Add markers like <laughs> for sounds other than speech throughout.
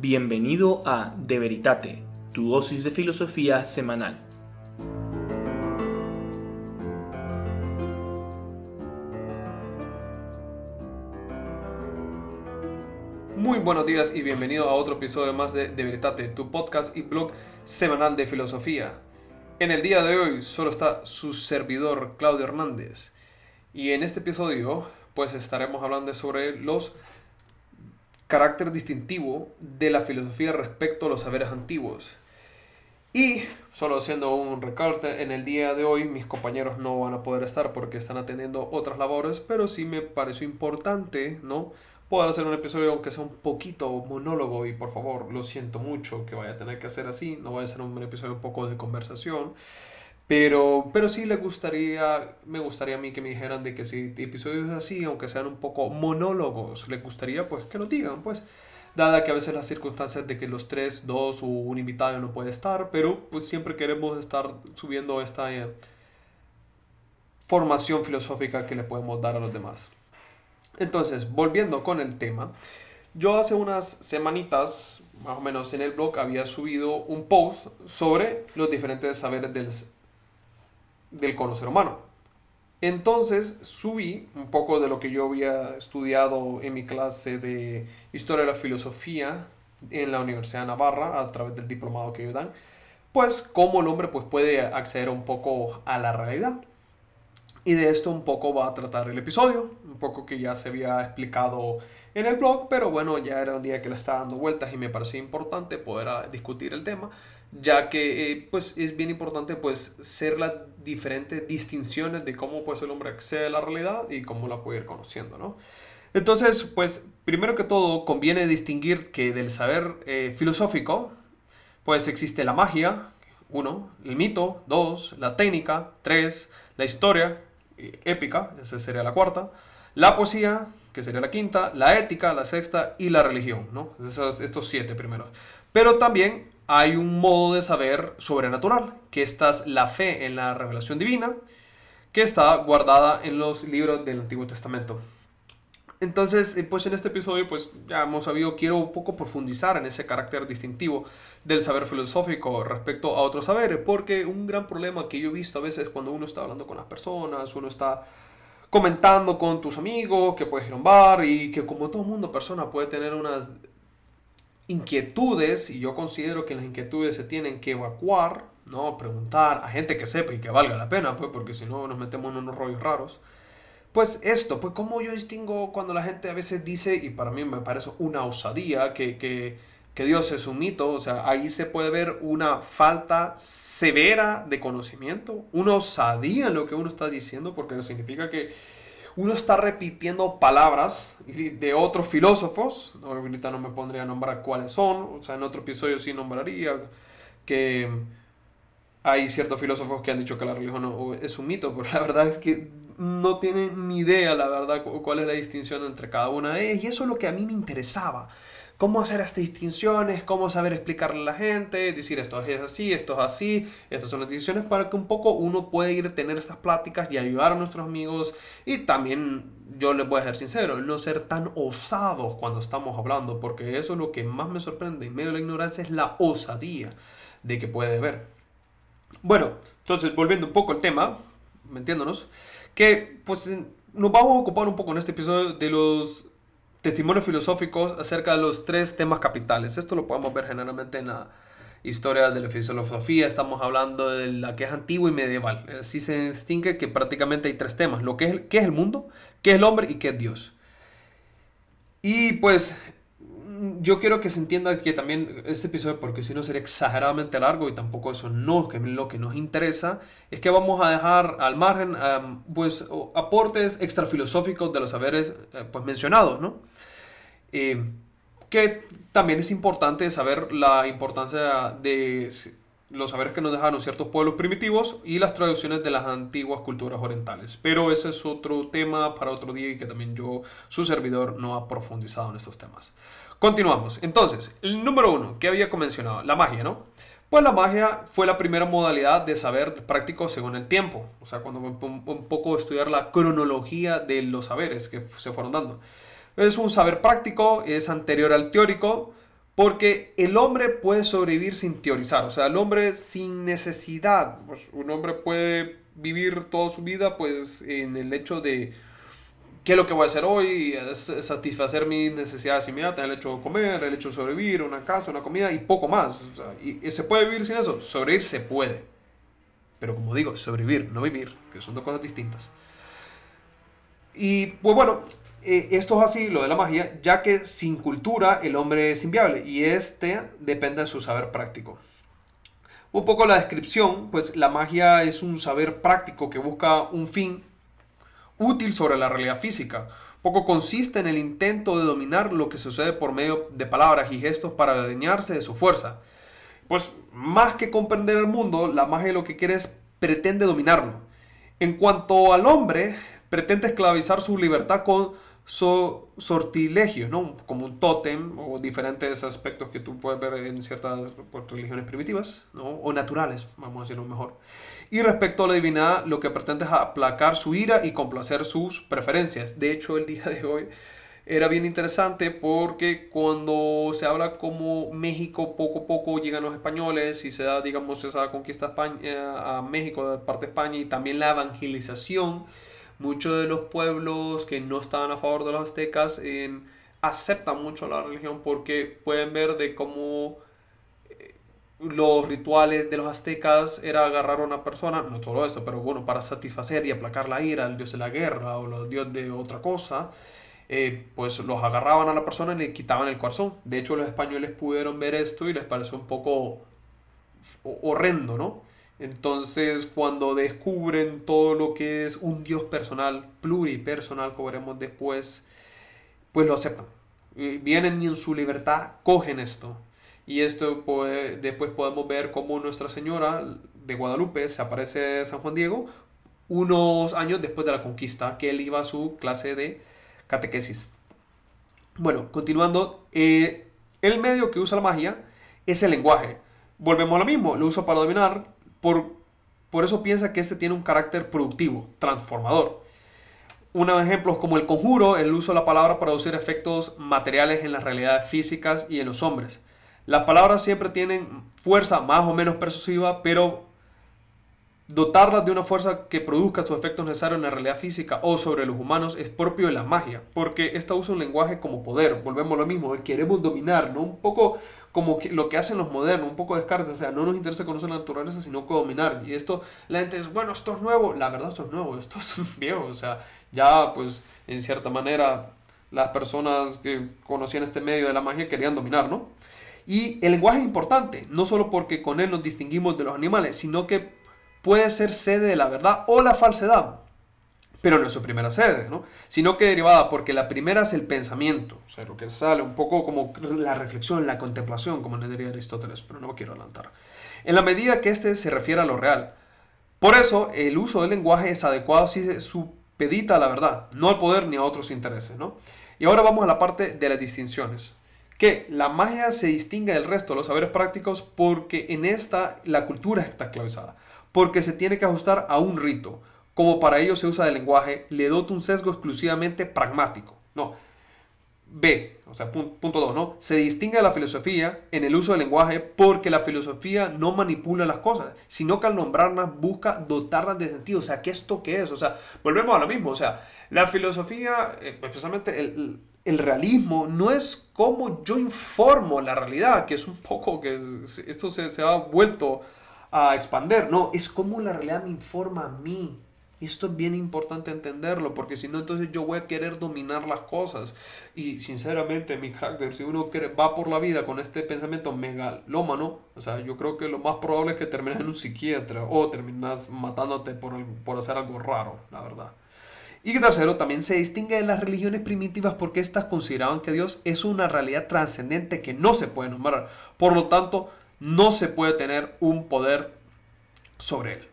Bienvenido a De Veritate, tu dosis de filosofía semanal. Muy buenos días y bienvenido a otro episodio más de De Veritate, tu podcast y blog semanal de filosofía. En el día de hoy solo está su servidor Claudio Hernández y en este episodio pues estaremos hablando sobre los carácter distintivo de la filosofía respecto a los saberes antiguos. Y solo haciendo un recorte, en el día de hoy mis compañeros no van a poder estar porque están atendiendo otras labores, pero sí me pareció importante, ¿no? Poder hacer un episodio aunque sea un poquito monólogo y por favor, lo siento mucho que vaya a tener que hacer así, no vaya a ser un episodio un poco de conversación. Pero, pero sí le gustaría, me gustaría a mí que me dijeran de que si episodios así, aunque sean un poco monólogos, les gustaría pues que lo digan, pues. Dada que a veces las circunstancias de que los tres, dos o un invitado no puede estar, pero pues siempre queremos estar subiendo esta eh, formación filosófica que le podemos dar a los demás. Entonces, volviendo con el tema, yo hace unas semanitas, más o menos en el blog, había subido un post sobre los diferentes saberes del del conocer humano. Entonces subí un poco de lo que yo había estudiado en mi clase de Historia de la Filosofía en la Universidad de Navarra a través del diplomado que ellos dan, pues cómo el hombre pues, puede acceder un poco a la realidad. Y de esto un poco va a tratar el episodio, un poco que ya se había explicado en el blog, pero bueno, ya era un día que le estaba dando vueltas y me parecía importante poder discutir el tema ya que eh, pues es bien importante pues ser las diferentes distinciones de cómo pues el hombre accede a la realidad y cómo la puede ir conociendo, ¿no? Entonces, pues primero que todo conviene distinguir que del saber eh, filosófico pues existe la magia, uno, el mito, dos, la técnica, tres, la historia, eh, épica, esa sería la cuarta, la poesía, que sería la quinta, la ética, la sexta y la religión, ¿no? estos siete primeros. Pero también hay un modo de saber sobrenatural, que esta es la fe en la revelación divina, que está guardada en los libros del Antiguo Testamento. Entonces, eh, pues en este episodio, pues ya hemos sabido, quiero un poco profundizar en ese carácter distintivo del saber filosófico respecto a otros saberes, porque un gran problema que yo he visto a veces cuando uno está hablando con las personas, uno está comentando con tus amigos, que puedes ir a un bar y que como todo mundo, persona puede tener unas inquietudes, y yo considero que las inquietudes se tienen que evacuar, ¿no? Preguntar a gente que sepa y que valga la pena, pues, porque si no nos metemos en unos rollos raros. Pues esto, pues cómo yo distingo cuando la gente a veces dice, y para mí me parece una osadía, que, que, que Dios es un mito, o sea, ahí se puede ver una falta severa de conocimiento, una osadía en lo que uno está diciendo, porque significa que uno está repitiendo palabras de otros filósofos, ahorita no me pondría a nombrar cuáles son, o sea, en otro episodio sí nombraría que hay ciertos filósofos que han dicho que la religión es un mito, <laughs> pero la verdad es que no tienen ni idea, la verdad, cuál es la distinción entre cada una de ellas, y eso es lo que a mí me interesaba cómo hacer estas distinciones, cómo saber explicarle a la gente, decir esto es así, esto es así, estas son las distinciones para que un poco uno pueda ir a tener estas pláticas y ayudar a nuestros amigos y también yo les voy a ser sincero, no ser tan osados cuando estamos hablando, porque eso es lo que más me sorprende en medio de la ignorancia es la osadía de que puede haber. Bueno, entonces volviendo un poco al tema, metiéndonos, que pues nos vamos a ocupar un poco en este episodio de los testimonios filosóficos acerca de los tres temas capitales. Esto lo podemos ver generalmente en la historia de la filosofía. Estamos hablando de la que es antigua y medieval. Así se distingue que prácticamente hay tres temas. Lo que es, qué es el mundo, qué es el hombre y qué es Dios. Y pues yo quiero que se entienda que también este episodio, porque si no sería exageradamente largo y tampoco eso no que lo que nos interesa, es que vamos a dejar al margen pues aportes extrafilosóficos de los saberes eh, pues mencionados, ¿no? Eh, que también es importante saber la importancia de los saberes que nos dejaron ciertos pueblos primitivos y las traducciones de las antiguas culturas orientales. Pero ese es otro tema para otro día y que también yo, su servidor, no ha profundizado en estos temas. Continuamos. Entonces, el número uno, que había mencionado, la magia, ¿no? Pues la magia fue la primera modalidad de saber práctico según el tiempo. O sea, cuando un poco estudiar la cronología de los saberes que se fueron dando. Es un saber práctico, es anterior al teórico, Porque el hombre puede sobrevivir sin teorizar, o sea, el hombre sin necesidad, pues un hombre puede vivir toda su vida pues en el hecho de qué es lo que voy a hacer hoy, satisfacer mis necesidades inmediatas, el hecho de comer, el hecho de sobrevivir, una casa, una comida y poco más. y, se puede vivir sin eso, sobrevivir se puede. Pero como digo, sobrevivir, no vivir, que son dos cosas distintas. Y pues bueno, eh, esto es así, lo de la magia, ya que sin cultura el hombre es inviable y este depende de su saber práctico. Un poco la descripción, pues la magia es un saber práctico que busca un fin útil sobre la realidad física. Poco consiste en el intento de dominar lo que sucede por medio de palabras y gestos para adueñarse de su fuerza. Pues más que comprender el mundo, la magia lo que quiere es pretende dominarlo. En cuanto al hombre, pretende esclavizar su libertad con sortilegios, ¿no? Como un tótem o diferentes aspectos que tú puedes ver en ciertas religiones primitivas, ¿no? O naturales, vamos a decirlo mejor. Y respecto a la divinidad, lo que pretende es aplacar su ira y complacer sus preferencias. De hecho, el día de hoy era bien interesante porque cuando se habla como México poco a poco llegan los españoles y se da, digamos, esa conquista a, España, a México de parte de España y también la evangelización, muchos de los pueblos que no estaban a favor de los aztecas aceptan mucho la religión porque pueden ver de cómo eh, los rituales de los aztecas era agarrar a una persona, no todo esto, pero bueno, para satisfacer y aplacar la ira, el dios de la guerra o el dios de otra cosa, eh, pues los agarraban a la persona y le quitaban el corazón. De hecho, los españoles pudieron ver esto y les pareció un poco horrendo, ¿no? Entonces, cuando descubren todo lo que es un Dios personal, pluripersonal, como veremos después, pues lo aceptan. Vienen y en su libertad cogen esto. Y esto después podemos ver cómo Nuestra Señora de Guadalupe se aparece San Juan Diego unos años después de la conquista, que él iba a su clase de catequesis. Bueno, continuando, eh, el medio que usa la magia es el lenguaje. Volvemos a lo mismo, lo uso para dominar, por, por eso piensa que este tiene un carácter productivo, transformador. Unos ejemplos como el conjuro, el uso de la palabra para producir efectos materiales en las realidades físicas y en los hombres. Las palabras siempre tienen fuerza más o menos persuasiva, pero Dotarlas de una fuerza que produzca sus efectos necesarios en la realidad física o sobre los humanos es propio de la magia, porque esta usa un lenguaje como poder. Volvemos a lo mismo, queremos dominar, ¿no? Un poco como lo que hacen los modernos, un poco descarte, o sea, no nos interesa conocer la naturaleza, sino que dominar. Y esto, la gente es, bueno, esto es nuevo, la verdad esto es nuevo, <laughs> esto es viejo, o sea, ya pues en cierta manera las personas que conocían este medio de la magia querían dominar, ¿no? Y el lenguaje es importante, no solo porque con él nos distinguimos de los animales, sino que puede ser sede de la verdad o la falsedad, pero no es su primera sede, ¿no? sino que derivada, porque la primera es el pensamiento, o sea, lo que sale un poco como la reflexión, la contemplación, como le diría Aristóteles, pero no quiero adelantar. En la medida que éste se refiere a lo real. Por eso, el uso del lenguaje es adecuado si se supedita a la verdad, no al poder ni a otros intereses, ¿no? Y ahora vamos a la parte de las distinciones que la magia se distingue del resto de los saberes prácticos porque en esta la cultura está esclavizada porque se tiene que ajustar a un rito. Como para ello se usa el lenguaje, le dota un sesgo exclusivamente pragmático. No. B, o sea, punto 2, ¿no? Se distingue de la filosofía en el uso del lenguaje porque la filosofía no manipula las cosas, sino que al nombrarlas busca dotarlas de sentido. O sea, ¿qué esto qué es? O sea, volvemos a lo mismo. O sea, la filosofía, eh, especialmente el, realismo, no es como yo informo la realidad, que es un poco que esto se, ha vuelto a expander. No, es como la realidad me informa a mí. Esto es bien importante entenderlo, porque si no, entonces yo voy a querer dominar las cosas. Y sinceramente, mi carácter, si uno va por la vida con este pensamiento megalómano, o sea, yo creo que lo más probable es que termines en un psiquiatra o terminas matándote por, por hacer algo raro, la verdad. Y tercero, también se distingue de las religiones primitivas porque éstas consideraban que Dios es una realidad trascendente que no se puede nombrar. Por lo tanto, no se puede tener un poder sobre él.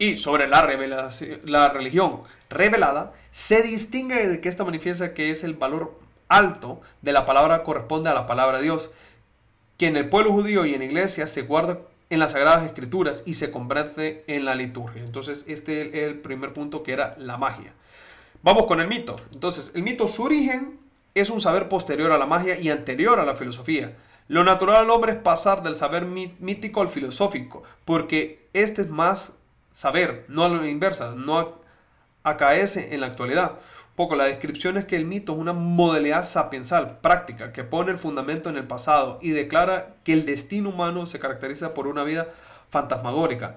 Y sobre la, revelación, la religión revelada, se distingue de que esta manifiesta que es el valor alto de la palabra corresponde a la palabra de Dios, que en el pueblo judío y en la iglesia se guarda en las sagradas escrituras y se convierte en la liturgia. Entonces este es el primer punto que era la magia. Vamos con el mito. Entonces el mito, su origen es un saber posterior a la magia y anterior a la filosofía. Lo natural al hombre es pasar del saber mítico al filosófico, porque este es más saber, no a la inversa, no acaece en la actualidad. Poco la descripción es que el mito es una modalidad sapiensal, práctica, que pone el fundamento en el pasado y declara que el destino humano se caracteriza por una vida fantasmagórica,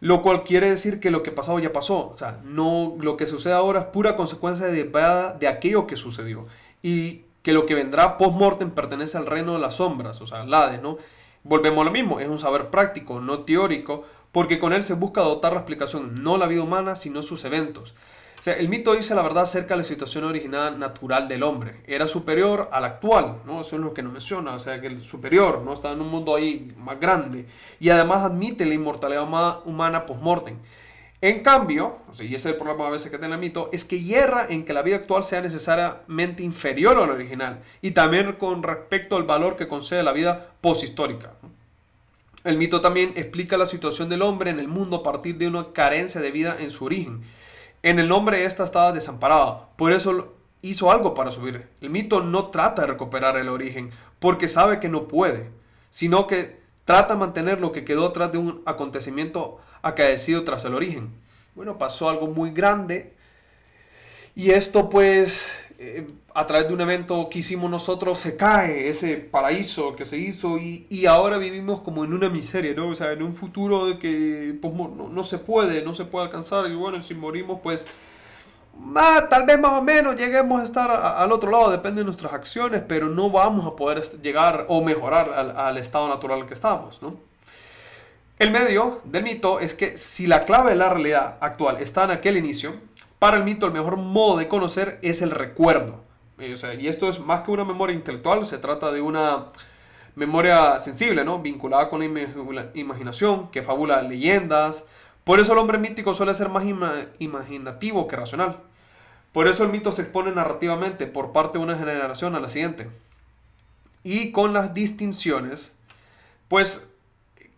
lo cual quiere decir que lo que pasado ya pasó. O sea, no, lo que sucede ahora es pura consecuencia de, de aquello que sucedió. Y que lo que vendrá post-mortem pertenece al reino de las sombras, o sea, al Hades, ¿no? Volvemos a lo mismo, es un saber práctico, no teórico, porque con él se busca dotar la explicación, no la vida humana, sino sus eventos. El mito dice la verdad acerca de la situación original natural del hombre. Era superior al actual, ¿no? Eso es lo que nos menciona, o sea, que el superior, ¿no? Está en un mundo ahí más grande. Y además admite la inmortalidad humana post-mortem. En cambio, o sea, y ese es el problema a veces que tiene el mito, es que hierra en que la vida actual sea necesariamente inferior a la original. Y también con respecto al valor que concede la vida poshistórica. El mito también explica la situación del hombre en el mundo a partir de una carencia de vida en su origen en el nombre esta estaba desamparada, por eso hizo algo para subir. El mito no trata de recuperar el origen, porque sabe que no puede, sino que trata de mantener lo que quedó tras de un acontecimiento acaecido tras el origen. Bueno, pasó algo muy grande y esto pues eh, a través de un evento que hicimos nosotros se cae ese paraíso que se hizo y, ahora vivimos como en una miseria, ¿no? O sea, en un futuro que pues, no, se puede, no se puede alcanzar y bueno, si morimos pues tal vez más o menos lleguemos a estar al otro lado, depende de nuestras acciones, pero no vamos a poder llegar o mejorar al, al estado natural que estamos, ¿no? El medio del mito es que si la clave de la realidad actual está en aquel inicio, para el mito, el mejor modo de conocer es el recuerdo. y esto es más que una memoria intelectual, se trata de una memoria sensible, ¿no? vinculada con la imaginación, que fabula leyendas. Por eso el hombre mítico suele ser más imaginativo que racional. Por eso el mito se expone narrativamente por parte de una generación a la siguiente. Y con las distinciones, pues,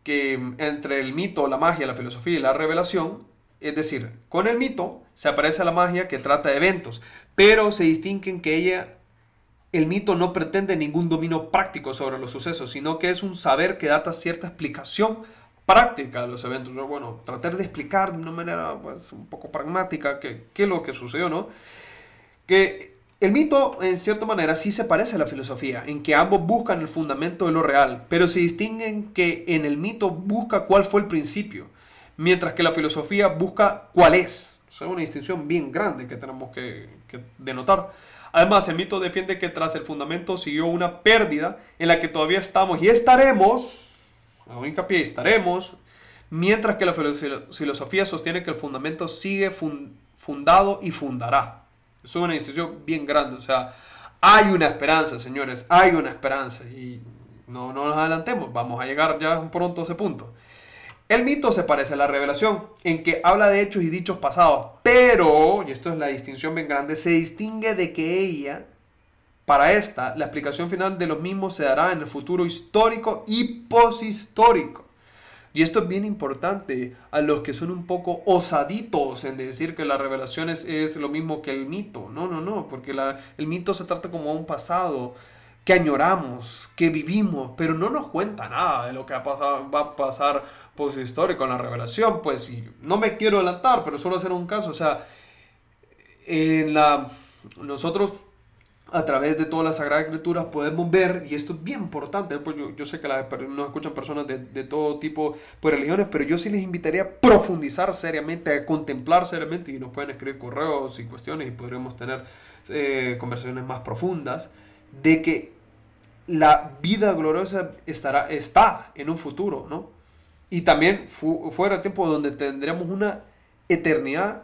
que entre el mito, la magia, la filosofía y la revelación, es decir, con el mito se aparece la magia que trata de eventos, pero se distinguen que ella, el mito no pretende ningún dominio práctico sobre los sucesos, sino que es un saber que data cierta explicación práctica de los eventos. Bueno, tratar de explicar de una manera pues, un poco pragmática qué, es lo que sucedió, ¿no? Que el mito, en cierta manera, sí se parece a la filosofía, en que ambos buscan el fundamento de lo real, pero se distinguen que en el mito busca cuál fue el principio mientras que la filosofía busca cuál es. Es una distinción bien grande que tenemos que, denotar. Además, el mito defiende que tras el fundamento siguió una pérdida en la que todavía estamos y estaremos, hago hincapié, estaremos, mientras que la filosofía sostiene que el fundamento sigue fundado y fundará. Es una distinción bien grande, o sea, hay una esperanza, señores, hay una esperanza y no, no nos adelantemos, vamos a llegar ya pronto a ese punto. El mito se parece a la revelación, en que habla de hechos y dichos pasados, pero, y esto es la distinción bien grande, se distingue de que ella, para esta, la explicación final de los mismos se dará en el futuro histórico y poshistórico. Y esto es bien importante a los que son un poco osaditos en decir que la revelación es, lo mismo que el mito. No, no, no, porque el mito se trata como un pasado que añoramos, que vivimos, pero no nos cuenta nada de lo que va a pasar post-histórico en la revelación. Pues no me quiero adelantar, pero solo hacer un caso. O sea, nosotros a través de todas las Sagradas Escrituras podemos ver, y esto es bien importante, pues yo, sé que nos escuchan personas de, todo tipo de pues, religiones, pero yo sí les invitaría a profundizar seriamente, a contemplar seriamente, y nos pueden escribir correos y cuestiones y podremos tener eh, conversaciones más profundas, de que la vida gloriosa estará, está en un futuro, ¿no? Y también fuera el tiempo donde tendremos una eternidad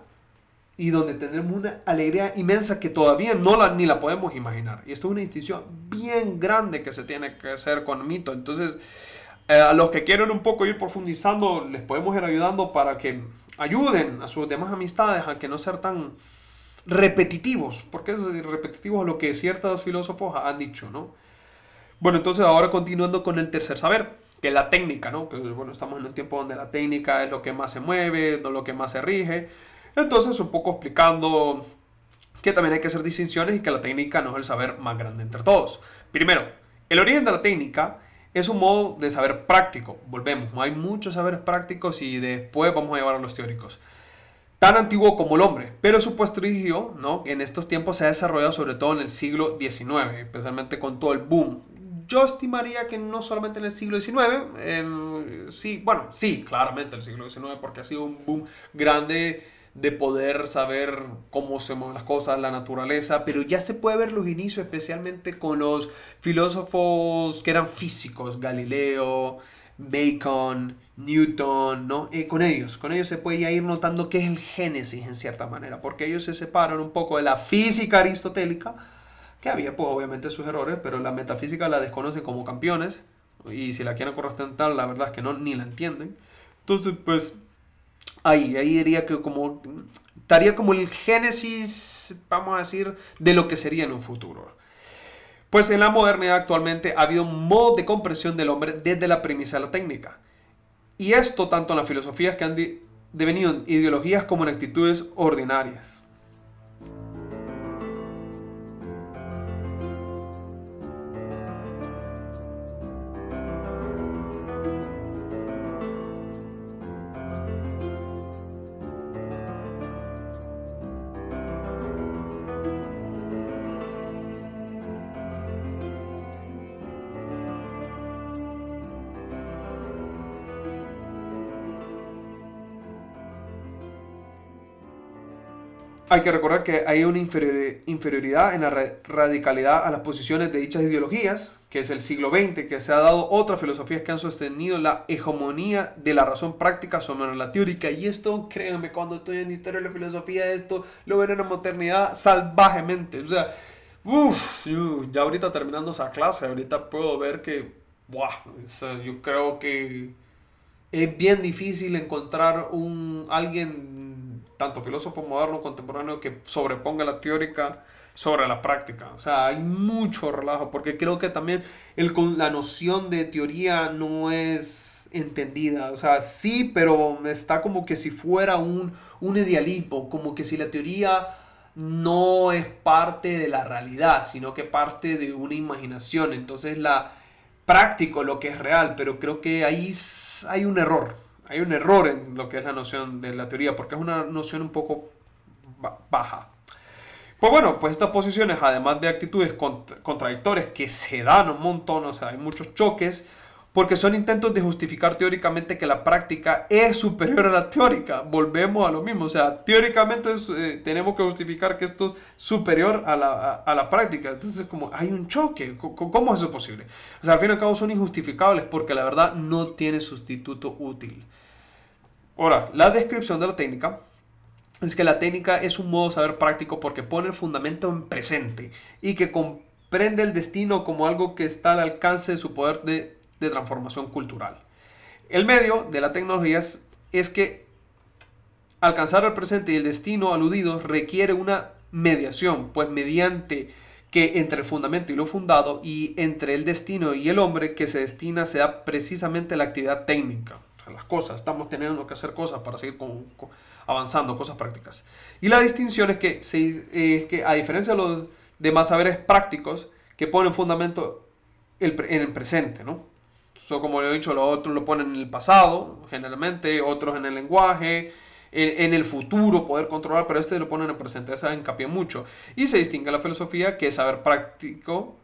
y donde tendremos una alegría inmensa que todavía no la, ni la podemos imaginar. Y esto es una distinción bien grande que se tiene que hacer con mito. Entonces, eh, a los que quieren un poco ir profundizando, les podemos ir ayudando para que ayuden a sus demás amistades a que no ser tan repetitivos, porque es repetitivo lo que ciertos filósofos han dicho, ¿no? Bueno, entonces ahora continuando con el tercer saber, que es la técnica, ¿no? Que bueno, estamos en un tiempo donde la técnica es lo que más se mueve, no lo que más se rige. Entonces, un poco explicando que también hay que hacer distinciones y que la técnica no es el saber más grande entre todos. Primero, El origen de la técnica es un modo de saber práctico. Volvemos, hay muchos saberes prácticos y después vamos a llevar a los teóricos. Tan antiguo como el hombre, pero su prestigio ¿no? en estos tiempos se ha desarrollado sobre todo en el siglo XIX, especialmente con todo el boom. Yo estimaría que no solamente en el siglo XIX, sí, bueno, sí, claramente el siglo XIX, porque ha sido un boom grande de poder saber cómo se mueven las cosas, la naturaleza, pero ya se puede ver los inicios especialmente con los filósofos que eran físicos, Galileo, Bacon, Newton, ¿no? Eh, con ellos, con ellos se puede ya ir notando qué es el génesis en cierta manera, porque ellos se separan un poco de la física aristotélica, que había pues obviamente sus errores, pero la metafísica la desconocen como campeones, y si la quieren correspondir la verdad es que no, ni la entienden. Entonces, pues ahí, ahí diría que como estaría como el génesis, vamos a decir, de lo que sería en un futuro. Pues en la modernidad actualmente ha habido un modo de comprensión del hombre desde la premisa de la técnica. Y esto tanto en las filosofías que han devenido en ideologías como en actitudes ordinarias. Hay que recordar que hay una inferioridad en la radicalidad a las posiciones de dichas ideologías, que es el siglo XX, que se ha dado otras filosofías que han sostenido la hegemonía de la razón práctica sobre la teórica. Y esto, créanme, cuando estoy en historia de la filosofía, esto lo ven en la modernidad salvajemente. O sea, uff, ya ahorita terminando esa clase, ahorita puedo ver que, wow, yo creo que es bien difícil encontrar un alguien tanto filósofo moderno contemporáneo que sobreponga la teórica sobre la práctica. O sea, hay mucho relajo, porque creo que también el, la noción de teoría no es entendida. O sea, sí, pero está como que si fuera un, un idealismo, como que si la teoría no es parte de la realidad, sino que parte de una imaginación. Entonces la práctico lo que es real, pero creo que ahí hay un error hay un error en lo que es la noción de la teoría, porque es una noción un poco baja. Pues bueno, pues estas posiciones, además de actitudes contradictorias que se dan un montón, o sea, hay muchos choques, porque son intentos de justificar teóricamente que la práctica es superior a la teórica. Volvemos a lo mismo, o sea, teóricamente eh, tenemos que justificar que esto es superior a la, a, la, práctica. Entonces, como hay un choque, ¿cómo es eso posible? O sea, al fin y al cabo son injustificables porque la verdad no tiene sustituto útil. Ahora, la descripción de la técnica es que la técnica es un modo de saber práctico porque pone el fundamento en presente y que comprende el destino como algo que está al alcance de su poder de de transformación cultural. El medio de la tecnología es, que alcanzar el presente y el destino aludido requiere una mediación, pues mediante que entre el fundamento y lo fundado y entre el destino y el hombre que se destina se da precisamente la actividad técnica. las cosas, estamos teniendo que hacer cosas para seguir avanzando, cosas prácticas. Y la distinción es que, es que a diferencia de los demás saberes prácticos que ponen fundamento en el presente, ¿no? Como he dicho, los otros lo ponen en el pasado, generalmente, otros en el lenguaje, en, el futuro, poder controlar, pero este lo ponen en el presente, esa encapia mucho. Y se distingue la filosofía, que es saber práctico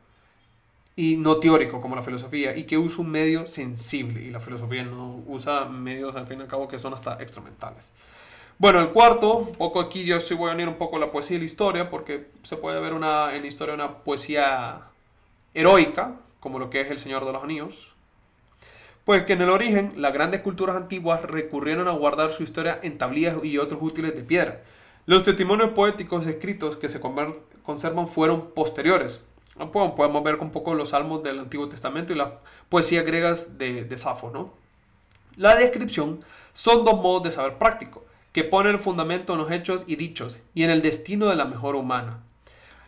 y no teórico como la filosofía, y que usa un medio sensible, y la filosofía no usa medios, al fin y al cabo, que son hasta extramentales. Bueno, el cuarto, un poco aquí yo sí voy a unir un poco la poesía y la historia, porque se puede ver una, en la historia una poesía heroica, como lo que es El Señor de los Anillos, pues que en el origen las grandes culturas antiguas recurrieron a guardar su historia en tablillas y otros útiles de piedra. Los testimonios poéticos escritos que se conservan fueron posteriores. Podemos ver un poco los salmos del Antiguo Testamento y las poesías griegas de, de Safo. ¿no? La descripción son dos modos de saber práctico, que ponen el fundamento en los hechos y dichos y en el destino de la mejor humana.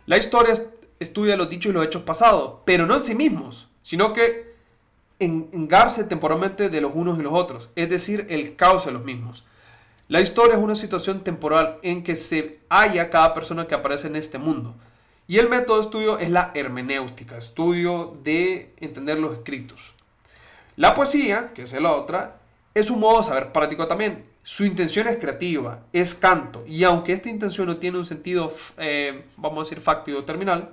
La historia estudia los dichos y los hechos pasados, pero no en sí mismos, sino que engarse temporalmente de los unos y los otros, es decir, el caos de los mismos. La historia es una situación temporal en que se halla cada persona que aparece en este mundo. Y el método de estudio es la hermenéutica, estudio de entender los escritos. La poesía, que es la otra, es un modo de saber práctico también. Su intención es creativa, es canto, y aunque esta intención no tiene un sentido, eh, vamos a decir, fáctico terminal,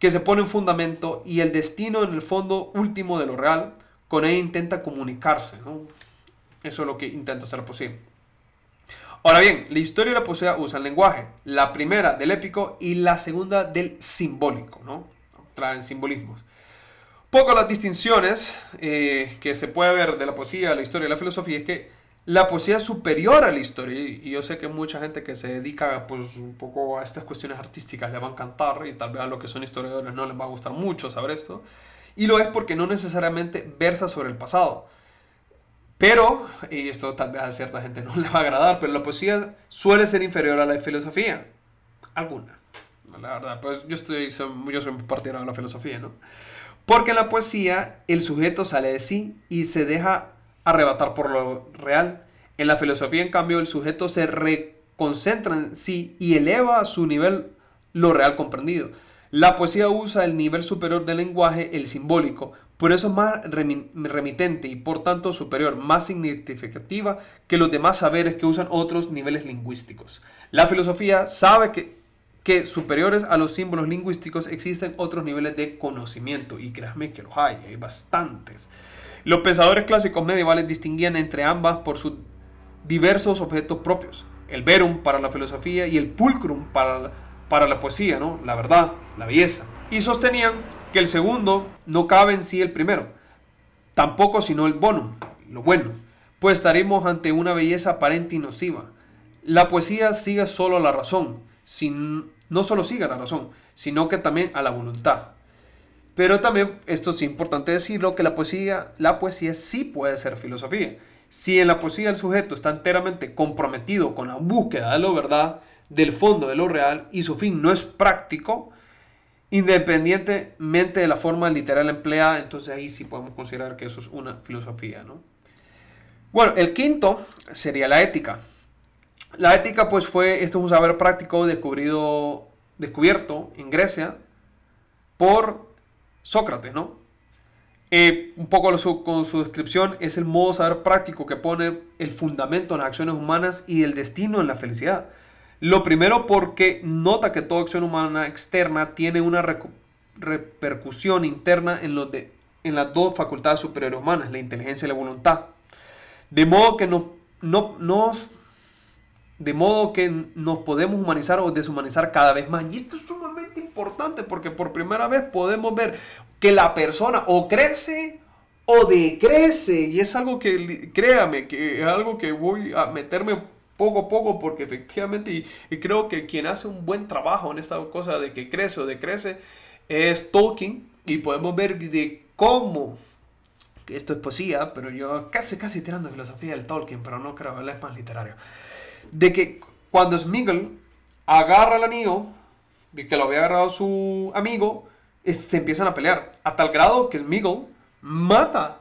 que se pone en fundamento y el destino en el fondo último de lo real, con ella intenta comunicarse. Eso es lo que intenta hacer posible. Ahora bien, la historia y la poesía usan lenguaje. La primera del épico y la segunda del simbólico, ¿no? Traen simbolismos. Poco las distinciones eh, que se puede ver de la poesía, la historia y la filosofía es que la poesía es superior a la historia y yo sé que mucha gente que se dedica pues un poco a estas cuestiones artísticas le va a encantar y tal vez a los que son historiadores no les va a gustar mucho saber esto y lo es porque no necesariamente versa sobre el pasado pero, y esto tal vez a cierta gente no <laughs> le va a agradar, pero la poesía suele ser inferior a la filosofía. Alguna. La verdad, pues yo, estoy, yo soy partidario de la filosofía, ¿no? Porque en la poesía el sujeto sale de sí y se deja arrebatar por lo real. En la filosofía, en cambio, el sujeto se reconcentra en sí y eleva a su nivel lo real comprendido. La poesía usa el nivel superior del lenguaje, el simbólico, por eso es más remitente y por tanto superior, más significativa que los demás saberes que usan otros niveles lingüísticos. La filosofía sabe que, que superiores a los símbolos lingüísticos existen otros niveles de conocimiento y créanme que los hay, hay bastantes. Los pensadores clásicos medievales distinguían entre ambas por sus diversos objetos propios. El verum para la filosofía y el pulcrum para la para la poesía, ¿no? La verdad, la belleza. Y sostenían que el segundo no cabe en sí el primero, tampoco sino el bonum, lo bueno, pues estaremos ante una belleza aparente y nociva. La poesía sigue solo a la razón, sin, no solo sigue a la razón, sino que también a la voluntad. Pero también, esto es importante decirlo, que la poesía, la poesía sí puede ser filosofía. Si en la poesía el sujeto está enteramente comprometido con la búsqueda de la verdad, del fondo de lo real y su fin no es práctico, independientemente de la forma literal empleada, entonces ahí sí podemos considerar que eso es una filosofía, ¿no? Bueno, el quinto sería la ética. La ética pues fue, esto es un saber práctico descubrido, descubierto en Grecia por Sócrates, ¿no? Eh, un poco con su descripción es el modo saber práctico que pone el fundamento en las acciones humanas y el destino en la felicidad. Lo primero porque nota que toda acción humana externa tiene una repercusión interna en, los de, en las dos facultades superiores humanas, la inteligencia y la voluntad. De modo que no, no, nos, de modo que nos podemos humanizar o deshumanizar cada vez más. Y esto es sumamente importante porque por primera vez podemos ver que la persona o crece o decrece. Y es algo que, créame, que es algo que voy a meterme poco a poco porque efectivamente y, creo que quien hace un buen trabajo en esta cosa de que crece o decrece es Tolkien y podemos ver de cómo esto es poesía, pero yo casi casi tirando filosofía del Tolkien, pero no creo, él es más literario. De que cuando Smiggle agarra el anillo, que lo había agarrado su amigo, se empiezan a pelear. A tal grado que Smiggle mata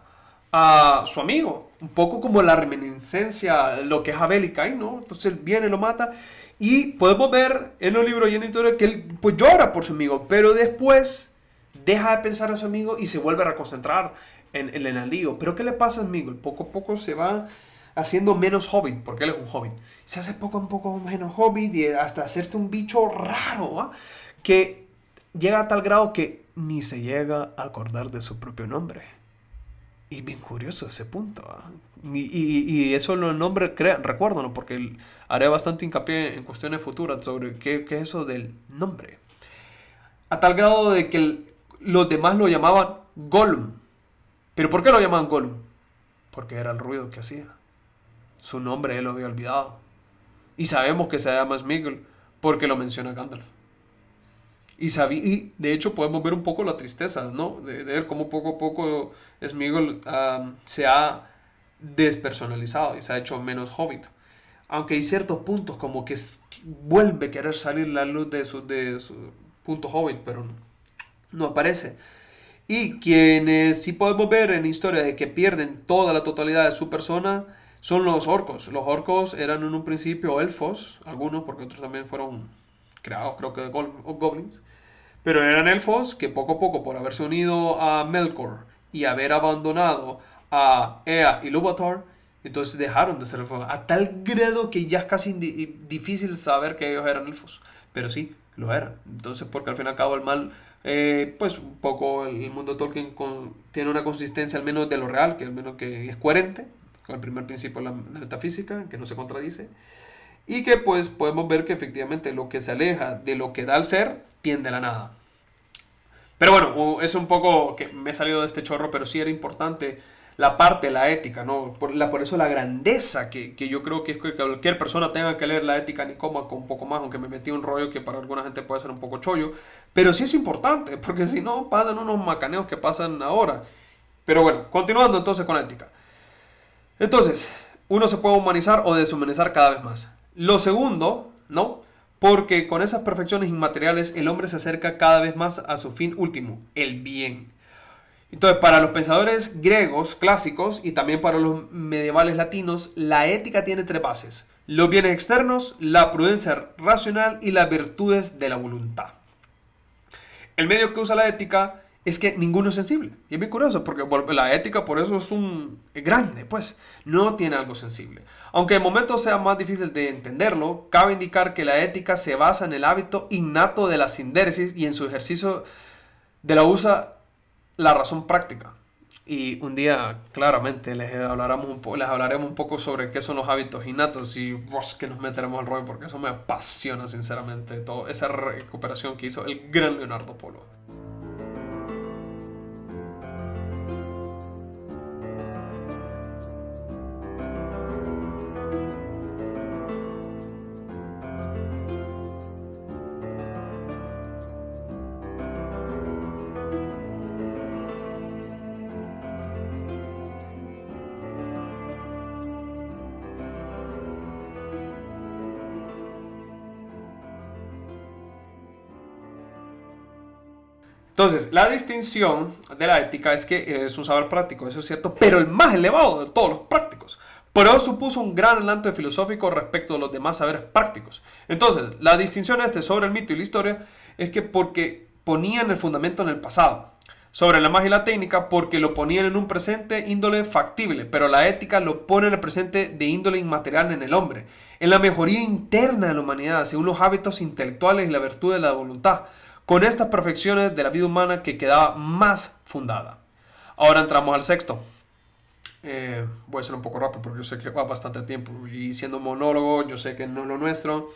a su amigo. Un poco como la reminiscencia, lo que es Abel y Caín, ¿no? Entonces él viene, lo mata. Y podemos ver en los libros y en la historia que él pues llora por su amigo, pero después deja de pensar a su amigo y se vuelve a reconcentrar en, en el anillo. Pero ¿qué le pasa a amigo? Poco a poco se va haciendo menos hobbit, porque él es un hobbit. Se hace poco a poco menos hobbit y hasta hacerse un bicho raro, que llega a tal grado que ni se llega a acordar de su propio nombre. Y bien curioso ese punto. ¿ah? Y, y, eso lo nombre, recuérdalo, porque haré bastante hincapié en cuestiones futuras sobre qué, qué, es eso del nombre. A tal grado de que los demás lo llamaban Gollum. ¿Pero por qué lo llamaban Gollum? Porque era el ruido que hacía. Su nombre él lo había olvidado. Y sabemos que se llama Smiggle porque lo menciona Gandalf. Y, y de hecho podemos ver un poco la tristeza, ¿no? De, ver cómo poco a poco Smigol se ha despersonalizado y se ha hecho menos hobbit. Aunque hay ciertos puntos como que vuelve a querer salir la luz de su, de su punto hobbit, pero no aparece. Y quienes sí podemos ver en historia de que pierden toda la totalidad de su persona son los orcos. Los orcos eran en un principio elfos, algunos porque otros también fueron creados creo que de goblins, Pero eran elfos que poco a poco, por haberse unido a Melkor y haber abandonado a Ea y Luvatar, entonces dejaron de ser elfos. A tal grado que ya es casi difícil saber que ellos eran elfos. Pero sí, lo eran. Entonces, porque al fin y al cabo el mal, eh, pues un poco el mundo Tolkien tiene una consistencia al menos de lo real, que al menos que es coherente con el primer principio de la metafísica, que no se contradice. Y que pues podemos ver que efectivamente lo que se aleja de lo que da el ser tiende a la nada. Pero bueno, es un poco que me he salido de este chorro, pero sí era importante la parte, la ética, ¿no? Por, la, por eso la grandeza que, que, yo creo que es que cualquier persona tenga que leer la ética Nicómaco un poco más, aunque me metí un rollo que para alguna gente puede ser un poco chollo, pero sí es importante, <laughs> porque si no pasan unos macaneos que pasan ahora. Pero bueno, continuando entonces con la ética. Entonces, uno se puede humanizar o deshumanizar cada vez más. Lo segundo, ¿no? Porque con esas perfecciones inmateriales el hombre se acerca cada vez más a su fin último, el bien. Entonces, para los pensadores griegos clásicos y también para los medievales latinos, la ética tiene tres bases. Los bienes externos, la prudencia racional y las virtudes de la voluntad. El medio que usa la ética es que ninguno es sensible. Y es muy curioso porque la ética por eso es un grande, pues no tiene algo sensible. Aunque en momentos sea más difícil de entenderlo, cabe indicar que la ética se basa en el hábito innato de la sinderesis y en su ejercicio de la usa la razón práctica. Y un día claramente les un, les hablaremos un poco sobre qué son los hábitos innatos y vos que nos meteremos al rollo porque eso me apasiona sinceramente, toda esa recuperación que hizo el gran Leonardo Polo. La distinción de la ética es que es un saber práctico, eso es cierto, pero el más elevado de todos los prácticos. Por eso supuso un gran adelanto filosófico respecto de los demás saberes prácticos. Entonces, la distinción este sobre el mito y la historia es que porque ponían el fundamento en el pasado. Sobre la magia y la técnica porque lo ponían en un presente índole factible, pero la ética lo pone en el presente de índole inmaterial en el hombre, en la mejoría interna de la humanidad, según los hábitos intelectuales y la virtud de la voluntad con estas perfecciones de la vida humana que quedaba más fundada. Ahora entramos al sexto. Eh, voy a ser un poco rápido porque yo sé que va bastante tiempo y siendo monólogo yo sé que no es lo nuestro,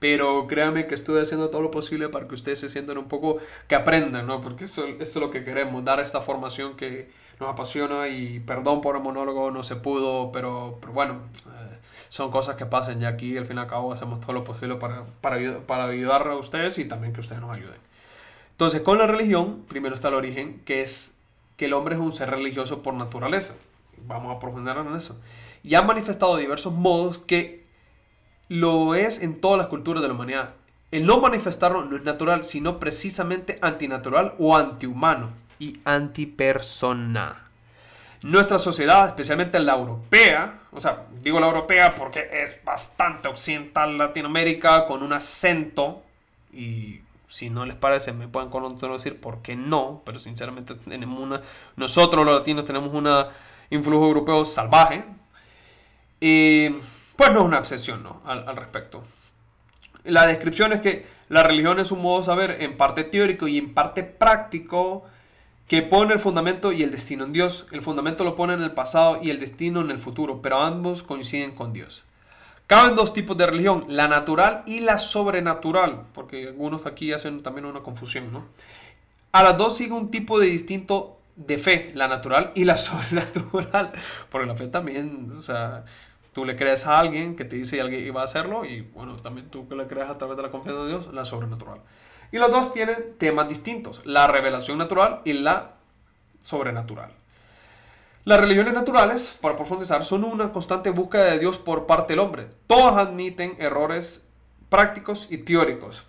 pero créanme que estoy haciendo todo lo posible para que ustedes se sientan un poco, que aprendan, ¿no? Porque eso, esto es lo que queremos, dar esta formación que nos apasiona y perdón por el monólogo, no se pudo, pero, pero bueno, eh, son cosas que pasan y aquí al fin y al cabo hacemos todo lo posible para, para, para ayudar a ustedes y también que ustedes nos ayuden. Entonces, con la religión, primero está el origen, que es que el hombre es un ser religioso por naturaleza. Vamos a profundizar en eso. Y han manifestado diversos modos que lo es en todas las culturas de la humanidad. El no manifestarlo no es natural, sino precisamente antinatural o antihumano y antipersona. Nuestra sociedad, especialmente la europea, o sea, digo la europea porque es bastante occidental Latinoamérica con un acento y si no les parece, me pueden decir por qué no, pero sinceramente tenemos una, nosotros los latinos tenemos un influjo europeo salvaje. Y pues no es una obsesión ¿no? al, al respecto. La descripción es que la religión es un modo de saber en parte teórico y en parte práctico que pone el fundamento y el destino en Dios. El fundamento lo pone en el pasado y el destino en el futuro, pero ambos coinciden con Dios. Caben dos tipos de religión, la natural y la sobrenatural, porque algunos aquí hacen también una confusión, ¿no? A las dos sigue un tipo de distinto de fe, la natural y la <laughs> sobrenatural, porque la fe también, o sea, tú le crees a alguien que te dice que iba a hacerlo y bueno, también tú que le crees a través de la confianza de Dios, la sobrenatural. Y las dos tienen temas distintos, la revelación natural y la sobrenatural. Las religiones naturales, para profundizar, son una constante búsqueda de Dios por parte del hombre. Todas admiten errores prácticos y teóricos.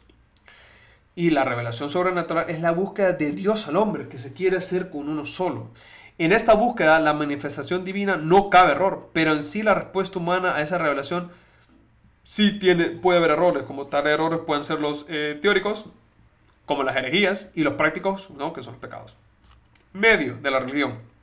Y la revelación sobrenatural es la búsqueda de Dios al hombre, que se quiere hacer con uno solo. En esta búsqueda, la manifestación divina no cabe error, pero en sí la respuesta humana a esa revelación sí tiene, puede haber errores, como tal errores pueden ser los eh, teóricos como las herejías, y los prácticos, ¿no? que son los pecados. Medio de la religión.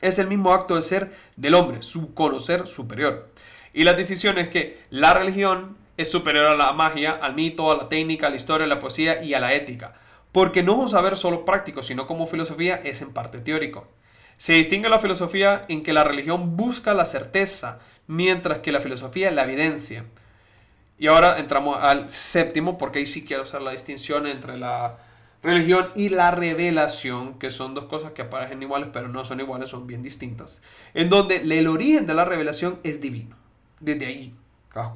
Es el mismo acto de ser del hombre, su conocer superior. Y la decisión es que la religión es superior a la magia, al mito, a la técnica, a la historia, a la poesía y a la ética. Porque no es un saber solo práctico, sino como filosofía es en parte teórico. Se distingue la filosofía en que la religión busca la certeza, mientras que la filosofía la evidencia. Y ahora entramos al séptimo, porque ahí sí quiero hacer la distinción entre la religión y la revelación, que son dos cosas que aparecen iguales, pero no son iguales, son bien distintas. En donde el origen de la revelación es divino. Desde ahí,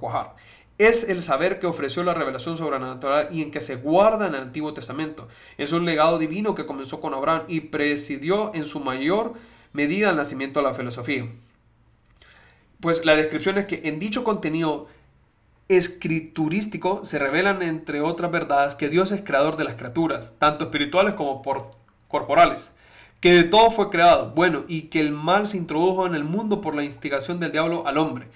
cuajar es el saber que ofreció la revelación sobrenatural y en que se guarda en el Antiguo Testamento. Es un legado divino que comenzó con Abraham y presidió en su mayor medida el nacimiento de la filosofía. Pues la descripción es que en dicho contenido escriturístico se revelan, entre otras verdades, que Dios es creador de las criaturas, tanto espirituales como corporales, que de todo fue creado, bueno, y que el mal se introdujo en el mundo por la instigación del diablo al hombre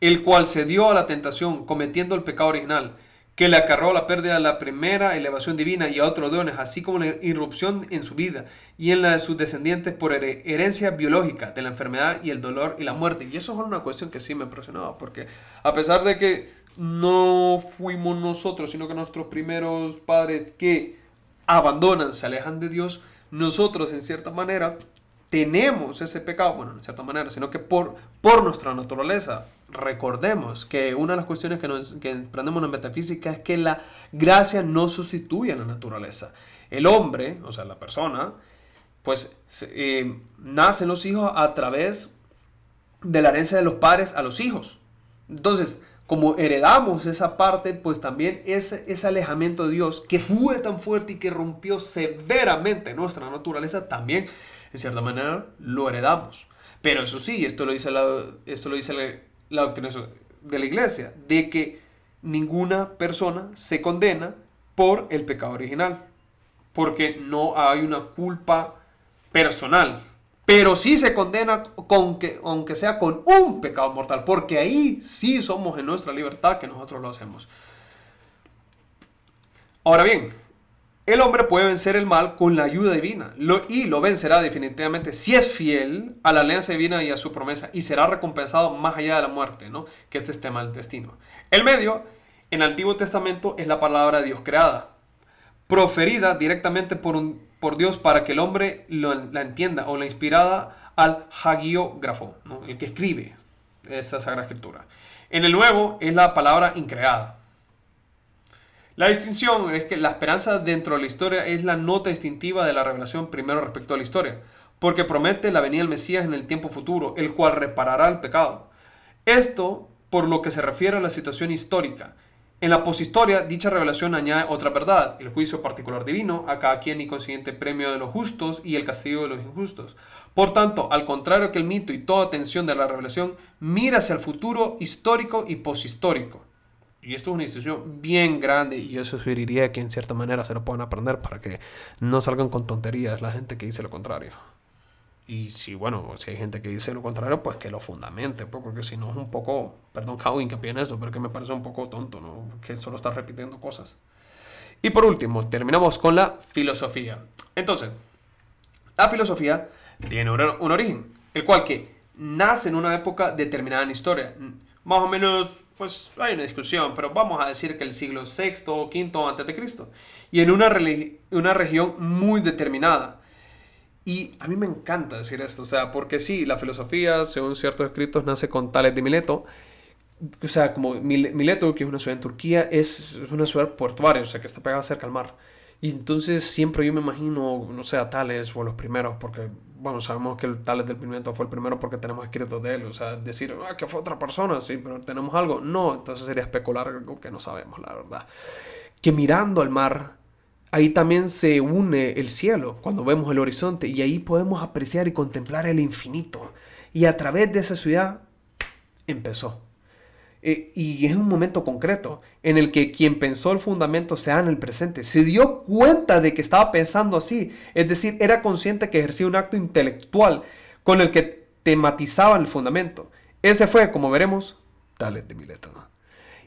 el cual se dio a la tentación cometiendo el pecado original, que le acarró la pérdida de la primera elevación divina y a otros dones, así como la irrupción en su vida y en la de sus descendientes por herencia biológica de la enfermedad y el dolor y la muerte. Y eso es una cuestión que sí me impresionaba, porque a pesar de que no fuimos nosotros, sino que nuestros primeros padres que abandonan, se alejan de Dios, nosotros en cierta manera tenemos ese pecado, bueno, en cierta manera, sino que por, por nuestra naturaleza. Recordemos que una de las cuestiones que, nos, que aprendemos en metafísica es que la gracia no sustituye a la naturaleza. El hombre, o sea, la persona, pues eh, nacen los hijos a través de la herencia de los padres a los hijos. Entonces, como heredamos esa parte, pues también ese, ese alejamiento de Dios que fue tan fuerte y que rompió severamente nuestra naturaleza, también en cierta manera, lo heredamos. Pero eso sí, esto lo dice la, esto lo dice la, doctrina de la iglesia, de que ninguna persona se condena por el pecado original, porque no hay una culpa personal. Pero sí se condena con que, aunque sea con un pecado mortal, porque ahí sí somos en nuestra libertad que nosotros lo hacemos. Ahora bien, el hombre puede vencer el mal con la ayuda divina y lo vencerá definitivamente si es fiel a la alianza divina y a su promesa y será recompensado más allá de la muerte, ¿no? que este es tema del destino. El medio, en el Antiguo Testamento, es la palabra de Dios creada, proferida directamente por, un, por Dios para que el hombre la entienda o la inspirada al hagiógrafo, el que escribe esta Sagrada Escritura. En el Nuevo es la palabra increada la distinción es que la esperanza dentro de la historia es la nota distintiva de la revelación primero respecto a la historia, porque promete la venida del Mesías en el tiempo futuro, el cual reparará el pecado. Esto por lo que se refiere a la situación histórica. En la poshistoria, dicha revelación añade otra verdad, el juicio particular divino, a cada quien y consiguiente premio de los justos y el castigo de los injustos. Por tanto, al contrario que el mito y toda atención de la revelación, mira hacia el futuro histórico y poshistórico. Y esto es una institución bien grande y yo sugeriría que en cierta manera se lo puedan aprender para que no salgan con tonterías la gente que dice lo contrario. Y si, bueno, si hay gente que dice lo contrario, pues que lo fundamente, pues, porque si no es un poco, perdón, que en eso, pero que me parece un poco tonto, ¿no? Que solo está repitiendo cosas. Y por último, terminamos con la filosofía. Entonces, la filosofía tiene un origen, el cual que nace en una época determinada en historia, más o menos pues hay una discusión, pero vamos a decir que el siglo VI o V antes de Cristo. Y en una, una región muy determinada. Y a mí me encanta decir esto, o sea, porque sí, la filosofía, según ciertos escritos, nace con Tales de Mileto. O sea, como Mileto, que es una ciudad en Turquía, es una ciudad portuaria, o sea, que está pegada cerca al mar. Y entonces siempre yo me imagino, no sé, a Tales o los primeros, porque bueno, sabemos que el Tales del Pimiento fue el primero porque tenemos escritos de él. O sea, decir, ah, que fue otra persona, sí, pero tenemos algo. No, entonces sería especular algo que no sabemos, la verdad. Que mirando al mar, ahí también se une el cielo, cuando vemos el horizonte, y ahí podemos apreciar y contemplar el infinito. Y a través de esa ciudad empezó. Eh, y es un momento concreto en el que quien pensó el fundamento sea en el presente. Se dio cuenta de que estaba pensando así. Es decir, era consciente que ejercía un acto intelectual con el que tematizaba el fundamento. Ese fue, como veremos, Tales de Mileto.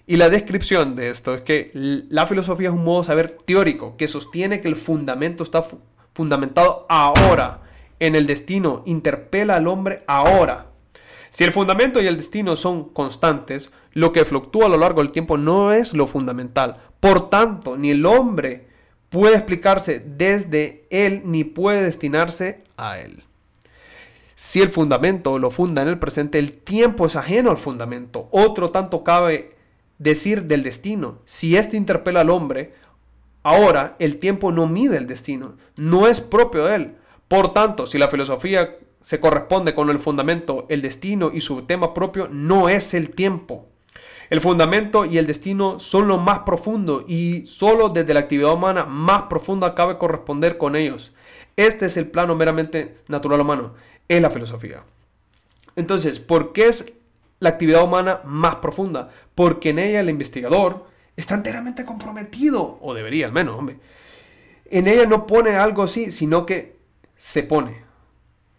Y la descripción de esto es que la filosofía es un modo de saber teórico que sostiene que el fundamento está fundamentado ahora en el destino, interpela al hombre ahora. Si el fundamento y el destino son constantes, lo que fluctúa a lo largo del tiempo no es lo fundamental. Por tanto, ni el hombre puede explicarse desde él ni puede destinarse a él. Si el fundamento lo funda en el presente, el tiempo es ajeno al fundamento. Otro tanto cabe decir del destino. Si éste interpela al hombre, ahora el tiempo no mide el destino, no es propio de él. Por tanto, si la filosofía se corresponde con el fundamento, el destino y su tema propio, no es el tiempo. El fundamento y el destino son lo más profundo y solo desde la actividad humana más profunda cabe corresponder con ellos. Este es el plano meramente natural humano, es la filosofía. Entonces, ¿por qué es la actividad humana más profunda, porque en ella el investigador está enteramente comprometido, o debería al menos, hombre. En ella no pone algo así, sino que se pone.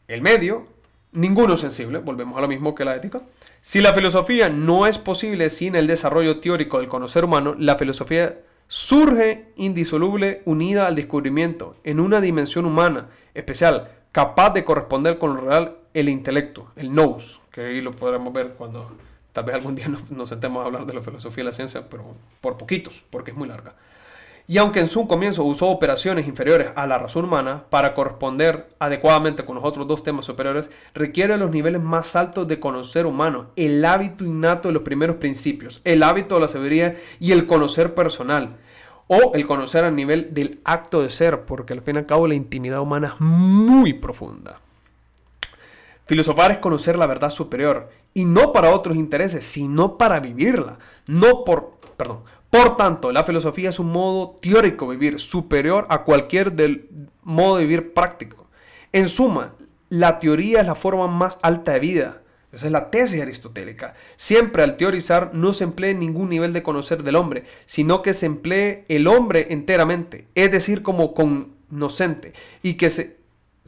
El medio, ninguno sensible, volvemos a lo mismo que la ética. Si la filosofía no es posible sin el desarrollo teórico del conocer humano, la filosofía surge indisoluble unida al descubrimiento en una dimensión humana especial, capaz de corresponder con lo real el intelecto, el nous, que ahí lo podremos ver cuando tal vez algún día <laughs> nos, sentemos a hablar de la filosofía y la ciencia, pero por poquitos, porque es muy larga. Y aunque en su comienzo usó operaciones inferiores a la razón humana para corresponder adecuadamente con los otros dos temas superiores, requiere los niveles más altos de conocer humano, el hábito innato de los primeros principios, el hábito de la sabiduría y el conocer personal, o el conocer a nivel del acto de ser, porque al fin y al cabo la intimidad humana es muy profunda. Filosofar es conocer la verdad superior y no para otros intereses, sino para vivirla. No por, perdón. Por tanto, la filosofía es un modo teórico de vivir superior a cualquier del modo de vivir práctico. En suma, la teoría es la forma más alta de vida. Esa es la tesis aristotélica. Siempre al teorizar no se emplee ningún nivel de conocer del hombre, sino que se emplee el hombre enteramente, es decir, como conocente, y que se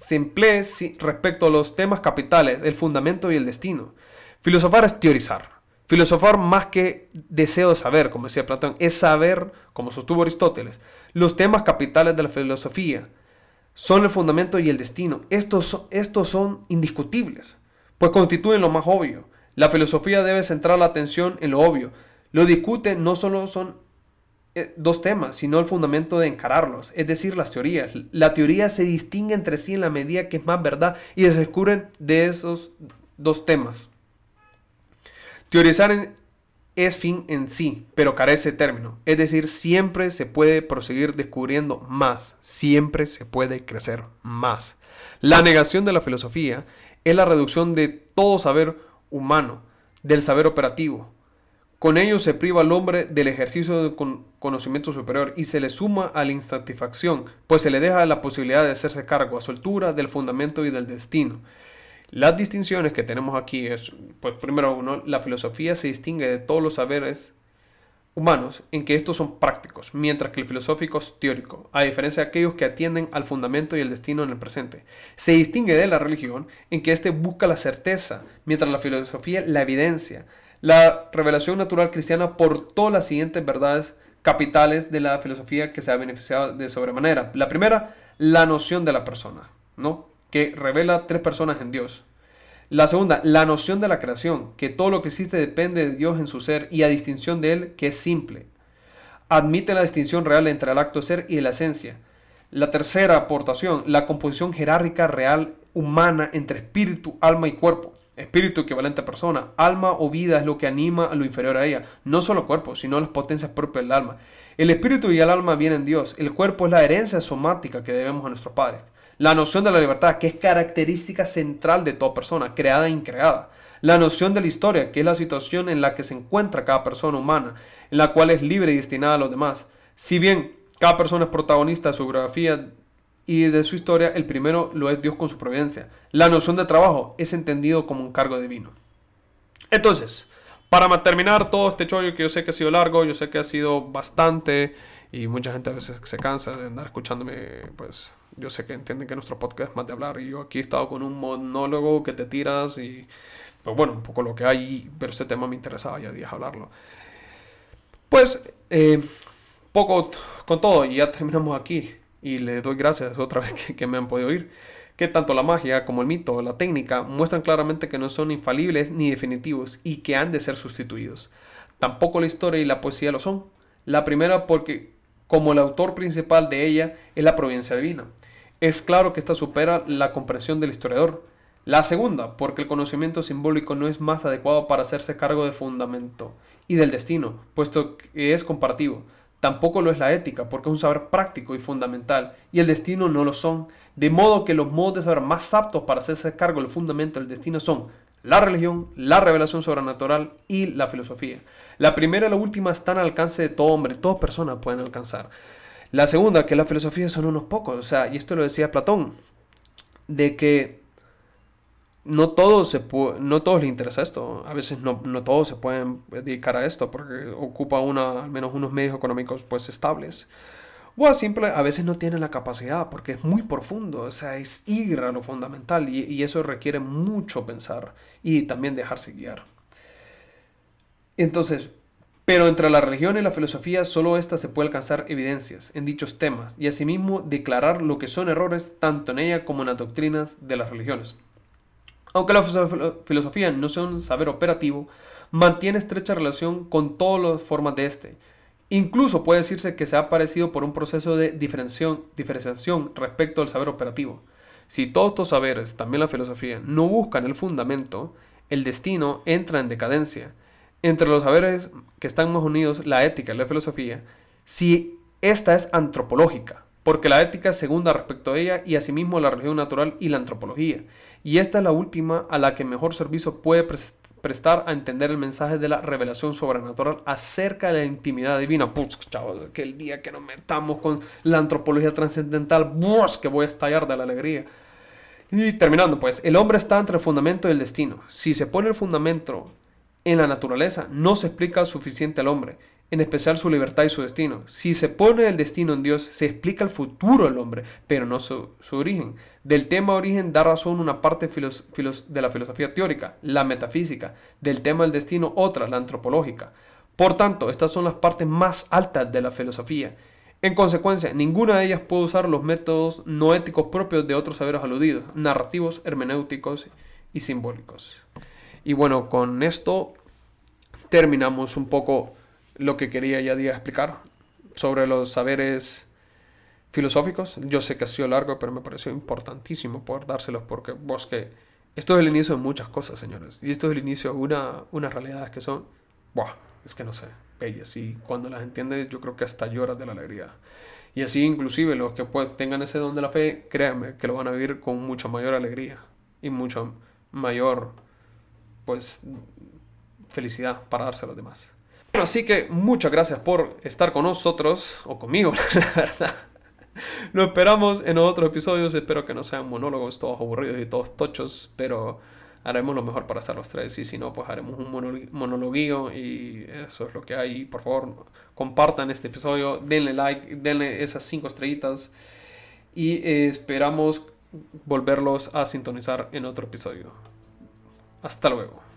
se emplee respecto a los temas capitales, el fundamento y el destino. Filosofar es teorizar. Filosofar más que deseo de saber, como decía Platón, es saber, como sostuvo Aristóteles, los temas capitales de la filosofía. Son el fundamento y el destino. Estos, estos son indiscutibles, pues constituyen lo más obvio. La filosofía debe centrar la atención en lo obvio. Lo discute no solo son eh, dos temas, sino el fundamento de encararlos, es decir, las teorías. La teoría se distingue entre sí en la medida que es más verdad y se descubren de esos dos temas. Teorizar es fin en sí, pero carece de término. Es decir, siempre se puede proseguir descubriendo más, siempre se puede crecer más. La negación de la filosofía es la reducción de todo saber humano, del saber operativo, con ello se priva al hombre del ejercicio de conocimiento superior y se le suma a la insatisfacción, pues se le deja la posibilidad de hacerse cargo a su altura del fundamento y del destino. Las distinciones que tenemos aquí es, pues primero uno, la filosofía se distingue de todos los saberes humanos en que estos son prácticos, mientras que el filosófico es teórico, a diferencia de aquellos que atienden al fundamento y el destino en el presente. Se distingue de la religión en que éste busca la certeza, mientras la filosofía la evidencia. La revelación natural cristiana por todas las siguientes verdades capitales de la filosofía que se ha beneficiado de sobremanera. La primera, la noción de la persona, ¿no? Que revela tres personas en Dios. La segunda, la noción de la creación, que todo lo que existe depende de Dios en su ser y a distinción de Él, que es simple. Admite la distinción real entre el acto de ser y la esencia. La tercera aportación, la composición jerárquica real humana entre espíritu, alma y cuerpo. Espíritu equivalente a persona. Alma o vida es lo que anima a lo inferior a ella. No solo cuerpo, sino las potencias propias del alma. El espíritu y el alma vienen en Dios. El cuerpo es la herencia somática que debemos a nuestros padres. La noción de la libertad, que es característica central de toda persona, creada e increada. La noción de la historia, que es la situación en la que se encuentra cada persona humana, en la cual es libre y destinada a los demás. Si bien cada persona es protagonista de su biografía y de su historia, el primero lo es Dios con su providencia. La noción de trabajo es entendido como un cargo divino. Entonces, para terminar todo este chollo que yo sé que ha sido largo, yo sé que ha sido bastante y mucha gente a veces se cansa de andar escuchándome, pues yo sé que entienden que nuestro podcast es más de hablar y yo aquí he estado con un monólogo que te tiras y pues bueno, un poco lo que hay, pero este tema me interesaba ya días hablarlo. Pues, eh, poco con todo, y ya terminamos aquí. Y le doy gracias otra vez <laughs> que, me han podido oír que tanto la magia como el mito o la técnica muestran claramente que no son infalibles ni definitivos y que han de ser sustituidos. Tampoco la historia y la poesía lo son. La primera porque, como el autor principal de ella, es la providencia divina. Es claro que esta supera la comprensión del historiador. La segunda, porque el conocimiento simbólico no es más adecuado para hacerse cargo de fundamento y del destino, puesto que es comparativo. Tampoco lo es la ética, porque es un saber práctico y fundamental, y el destino no lo son, de modo que los modos de saber más aptos para hacerse cargo del fundamento del destino son la religión, la revelación sobrenatural y la filosofía. La primera y la última están al alcance de todo hombre, todas personas pueden alcanzar. La segunda, que la filosofía son unos pocos, o sea, y esto lo decía Platón, de que no todos, se no todos les interesa esto. A veces no, no, todos se pueden dedicar a esto porque ocupa una, al menos unos medios económicos pues estables. O a, simple, a veces no tienen la capacidad porque es muy profundo, o sea, es ir a lo fundamental y, y eso requiere mucho pensar y también dejarse guiar. Entonces, pero entre la religión y la filosofía solo ésta se puede alcanzar evidencias en dichos temas y asimismo declarar lo que son errores tanto en ella como en las doctrinas de las religiones. Aunque la filosofía no sea un saber operativo, mantiene estrecha relación con todas las formas de este. Incluso puede decirse que se ha parecido por un proceso de diferenciación respecto al saber operativo. Si todos estos saberes, también la filosofía, no buscan el fundamento, el destino entra en decadencia. Entre los saberes que están más unidos, la ética y la filosofía, si esta es antropológica, porque la ética es segunda respecto a ella y asimismo la religión natural y la antropología. Y esta es la última a la que mejor servicio puede prestar a entender el mensaje de la revelación sobrenatural acerca de la intimidad divina. Pues, chavos, que el día que nos metamos con la antropología trascendental, que voy a estallar de la alegría. Y terminando, pues, el hombre está entre el fundamento y el destino. Si se pone el fundamento en la naturaleza, no se explica suficiente al hombre en especial su libertad y su destino. Si se pone el destino en Dios, se explica el futuro del hombre, pero no su, origen. Del tema origen da razón una parte de la filosofía teórica, la metafísica. Del tema del destino otra, la antropológica. Por tanto, estas son las partes más altas de la filosofía. En consecuencia, ninguna de ellas puede usar los métodos no éticos propios de otros saberes aludidos, narrativos, hermenéuticos y simbólicos. Y bueno, con esto terminamos un poco lo que quería ya día explicar sobre los saberes filosóficos. Yo sé que ha sido largo, pero me pareció importantísimo poder dárselos porque vos que esto es el inicio de muchas cosas, señores. Y esto es el inicio de una, unas realidades que son, buah, es que no sé, bellas. Y cuando las entiendes, yo creo que hasta lloras de la alegría. Y así, inclusive, los que pues tengan ese don de la fe, créanme que lo van a vivir con mucha mayor alegría y mucha mayor, pues, felicidad para darse a los demás. Así que muchas gracias por estar con nosotros, o conmigo, <laughs> la verdad. Lo esperamos en otros episodios. Espero que no sean monólogos todos aburridos y todos tochos, pero haremos lo mejor para estar los tres. Y si no, pues haremos un monologuillo y eso es lo que hay. Por favor, compartan este episodio, denle like, denle esas cinco estrellitas y esperamos volverlos a sintonizar en otro episodio. Hasta luego.